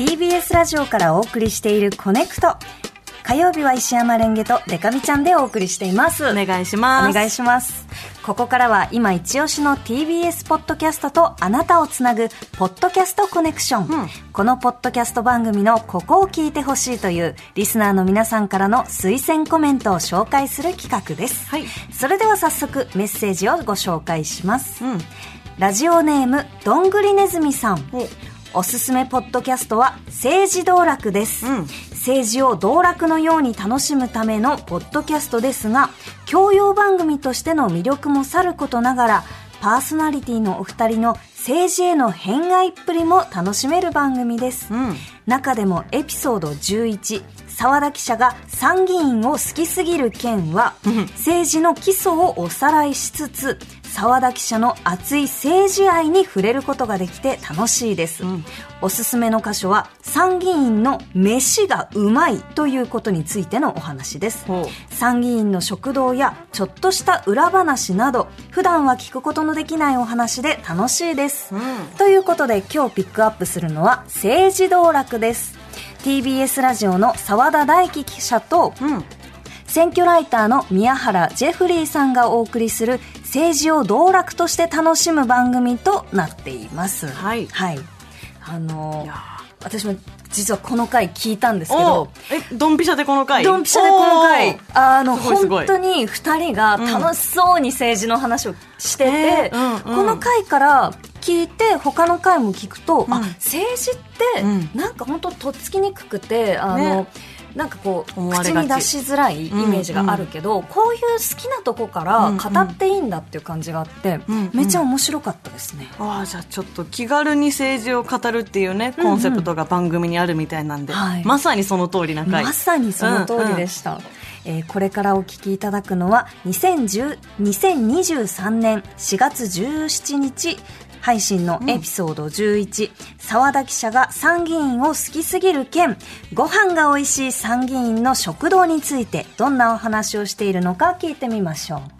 TBS ラジオからお送りしているコネクト。火曜日は石山レンゲとデカミちゃんでお送りしています。お願いします。お願いします。ここからは今一押しの TBS ポッドキャストとあなたをつなぐポッドキャストコネクション、うんこのポッドキャスト番組のここを聞いてほしいというリスナーの皆さんからの推薦コメントを紹介する企画です、はいそれでは早速メッセージをご紹介します、うん。ラジオネームどんぐりねずみさんおおすすめポッドキャストは政治道楽です、うん。政治を道楽のように楽しむためのポッドキャストですが教養番組としての魅力もさることながらパーソナリティのお二人の政治への偏愛っぷりも楽しめる番組です、うん。中でもエピソード11沢田記者が参議院を好きすぎる件は政治の基礎をおさらいしつつ沢田記者の熱い政治愛に触れることができて楽しいです、ん。おすすめの箇所は参議院の飯がうまいということについてのお話です。ほ参議院の食堂やちょっとした裏話など普段は聞くことのできないお話で楽しいです、うん。ということで今日ピックアップするのは政治道楽です。TBS ラジオの澤田大樹記者とう。うん。選挙ライターの宮原ジェフリーさんがお送りする政治を道楽として楽しむ番組となっています。はい。はい。あのいや私も実はこの回聞いたんですけおどえ、ドンピシャでこの回？ドンピシャでこの回。あの本当に2人が楽しそうに政治の話をしてて、えーうんうん。この回から聞いて他の回も聞くと、うん。あ政治ってうん。なんか本当とっつきにくくてあの、ねなんかこう口に出しづらいイメージがあるけど、こういう好きなとこから語っていいんだっていう感じがあって、うんうん。めっちゃ面白かったですね。ああじゃあちょっと気軽に政治を語るっていうねコンセプトが番組にあるみたいなんで、はい。まさにその通りな回まさにその通りでした、えーこれからお聞きいただくのは2010 2023年4月17日配信のエピソード11澤、田記者が参議院を好きすぎる件。ご飯が美味しい参議院の食堂についてどんなお話をしているのか聞いてみましょう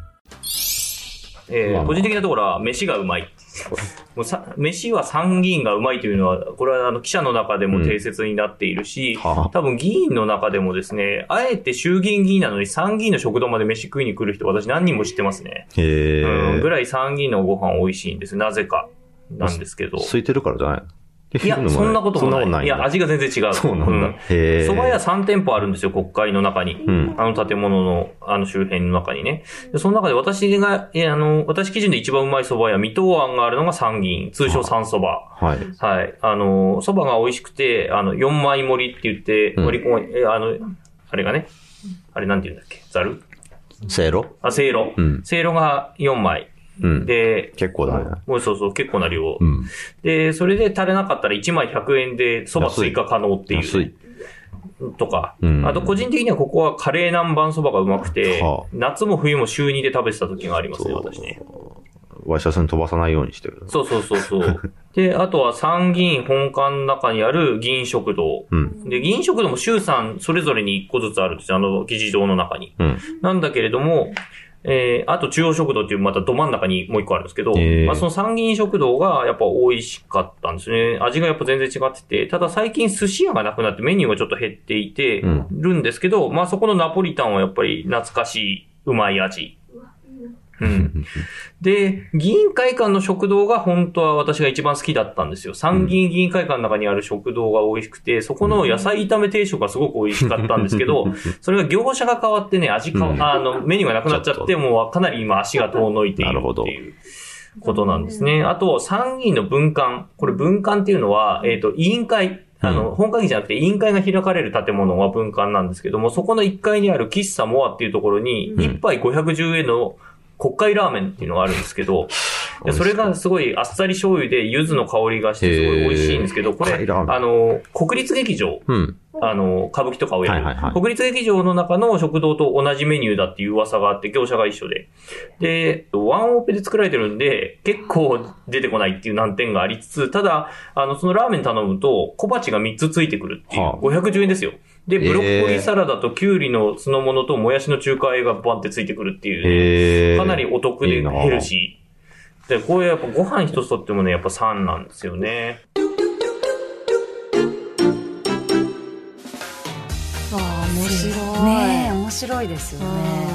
えー個人的なところは、飯がうまい。もうさ飯は参議院がうまいというのは、これはあの記者の中でも定説になっているし、うんはあ多分議員の中でもですね、あえて衆議院議員なのに参議院の食堂まで飯食いに来る人、私何人も知ってますね。へうん、え。ぐらい参議院のご飯美味しいんです。なぜか。なんですけど。空いてるからじゃない？いや、そんなこともない。ないいや、味が全然違う。そうなんだんへー蕎麦屋3店舗あるんですよ、国会の中に。うんあの建物の、あの周辺の中にね。でその中で私が、えあの、私基準で一番うまい蕎麦屋、水戸庵があるのが参議院、通称三蕎麦。はい。はい。あの、蕎麦が美味しくて、あの、4枚盛りって言って、うん割り込み、え、あの、あれがね、あれなんて言うんだっけ？ざるせいろ？あ、せいろ。うんせいろが4枚。うん。で、結構だね。もうそうそう、結構な量。うん。で、それで足れなかったら1枚100円で蕎麦追加可能っていう。安い。とか、うんあと個人的にはここはカレー南蛮そばがうまくて、はあ夏も冬も週2で食べてた時がありますね、私ね。ワイシャツに飛ばさないようにしてる。そうそうそうそう。で、あとは参議院本館の中にある議員食堂。うん。で、議員食堂も週3それぞれに1個ずつあるんですよ、あの議事堂の中に。うん。なんだけれども、えー、あと中央食堂っていうまたど真ん中にもう一個あるんですけど、へーまあその参議院食堂がやっぱ美味しかったんですね。味がやっぱ全然違ってて、ただ最近寿司屋がなくなってメニューがちょっと減っていてうんるんですけど、まあそこのナポリタンはやっぱり懐かしい、うまい味。うん。で、議員会館の食堂が本当は私が一番好きだったんですよ。参議院議員会館の中にある食堂が美味しくて、そこの野菜炒め定食がすごく美味しかったんですけど、それが業者が変わってね、味か、うんあの、メニューがなくなっちゃって、もうかなり今足が遠のいているなるほどっていう。ことなんですね。あと、参議院の分館。これ分館っていうのは、えっ、と、委員会。あの、うん本会議じゃなくて委員会が開かれる建物が分館なんですけども、そこの1階にある喫茶モアっていうところに、うん1杯510円の国会ラーメンっていうのがあるんですけど、でそれがすごいあっさり醤油で柚子の香りがしてすごい美味しいんですけど、これ、あの、国立劇場、うん。あの、歌舞伎とかをやる、はいはいはい。国立劇場の中の食堂と同じメニューだっていう噂があって、業者が一緒で。で、ワンオペで作られてるんで、結構出てこないっていう難点がありつつ、ただ、あの、そのラーメン頼むと、小鉢が3つついてくるっていう、はあ。510円ですよ。で、ブロッコリえーーサラダとキュウリの酢の物ともやしの中華和がバンってついてくるっていう、かなりお得でいいなヘルシー。で、こういうやっぱご飯一つとってもね、やっぱ3なんですよね。ああ、面白い。ねえ面白いですよね。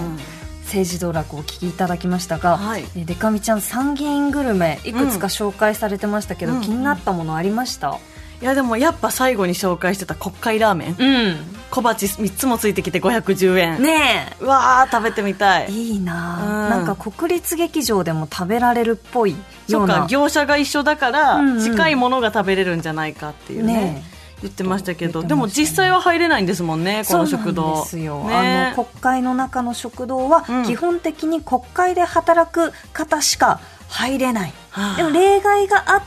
政治道楽をお聞きいただきましたが、はい。えデカミちゃん参議院グルメいくつか紹介されてましたけど、うん。気になったものありました？いやでもやっぱ最後に紹介してた国会ラーメン。うん。小鉢3つもついてきて510円。ねうわー、食べてみたえい。いいな。あ、うん。なんか国立劇場でも食べられるっぽいよそううかな、業者が一緒だから、うんうん。近いものが食べれるんじゃないかっていうね。ね言ってましたけど、ね。でも実際は入れないんですもんね、この食堂。そうなんですよ、ねあの国会の中の食堂はうん。基本的に国会で働く方しか入れない、はあ。でも例外があっ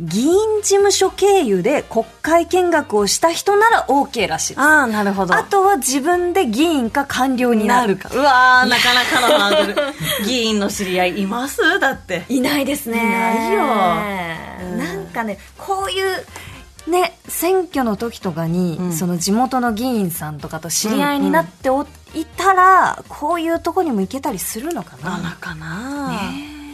議員事務所経由で国会見学をした人なら OK らしいです。ああ、なるほど。あとは自分で議員か官僚になるか。うわー、なかなかのハードル。議員の知り合いいます？だって。いないですね。いないよ。うん。なんかねこういうね選挙の時とかに、うん。その地元の議員さんとかと知り合いになってお、いたらこういうとこにも行けたりするのかな、なのかな、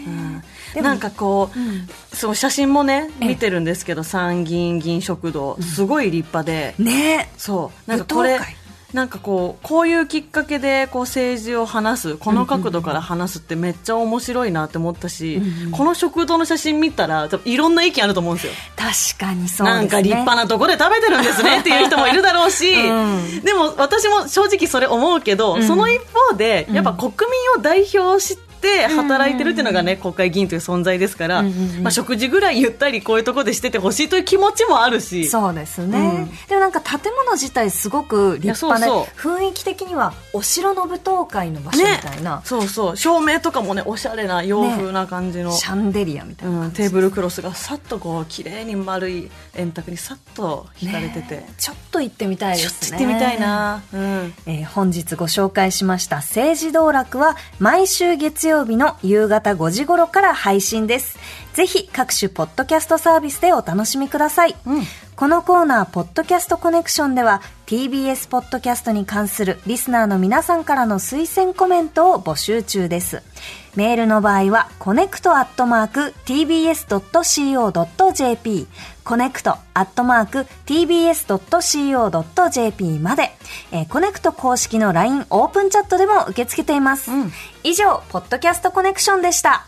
うんなんかこう、うん。その写真もねええ。見てるんですけど参議院議員食堂すごい立派で、ね。そう。なんかこれなんかこうこういうきっかけでこう政治を話すこの角度から話すってめっちゃ面白いなって思ったし、この食堂の写真見たらいろんな意見あると思うんですよ。確かにそうですね。なんか立派なとこで食べてるんですね っていう人もいるだろうし、うん。でも私も正直それ思うけど、ん。その一方でやっぱ国民を代表して働いてるっていうのがね、国会議員という存在ですから、まあ、食事ぐらいゆったりこういうとこでしててほしいという気持ちもあるし。そうですね、うん。でもなんか建物自体すごく立派でいやそう雰囲気的にはお城の舞踏会の場所みたいな、そうそう。照明とかもねおしゃれな洋風な感じの、シャンデリアみたいなうん、テーブルクロスがさっとこう綺麗に丸い円卓にさっと引かれてて、ね。ちょっと行ってみたいでちょっすねと行ってみたいな、うん、えー本日ご紹介しました政治道楽は毎週月曜日の夕方5時頃から配信です。ぜひ各種ポッドキャストサービスでお楽しみください。うんこのコーナー、ポッドキャストコネクションでは TBS ポッドキャストに関するリスナーの皆さんからの推薦コメントを募集中です。メールの場合は、コネクトアットマーク tbs.co.jp コネクトアットマーク tbs.co.jp まで、えーコネクト公式の LINE オープンチャットでも受け付けています。うん以上、ポッドキャストコネクションでした。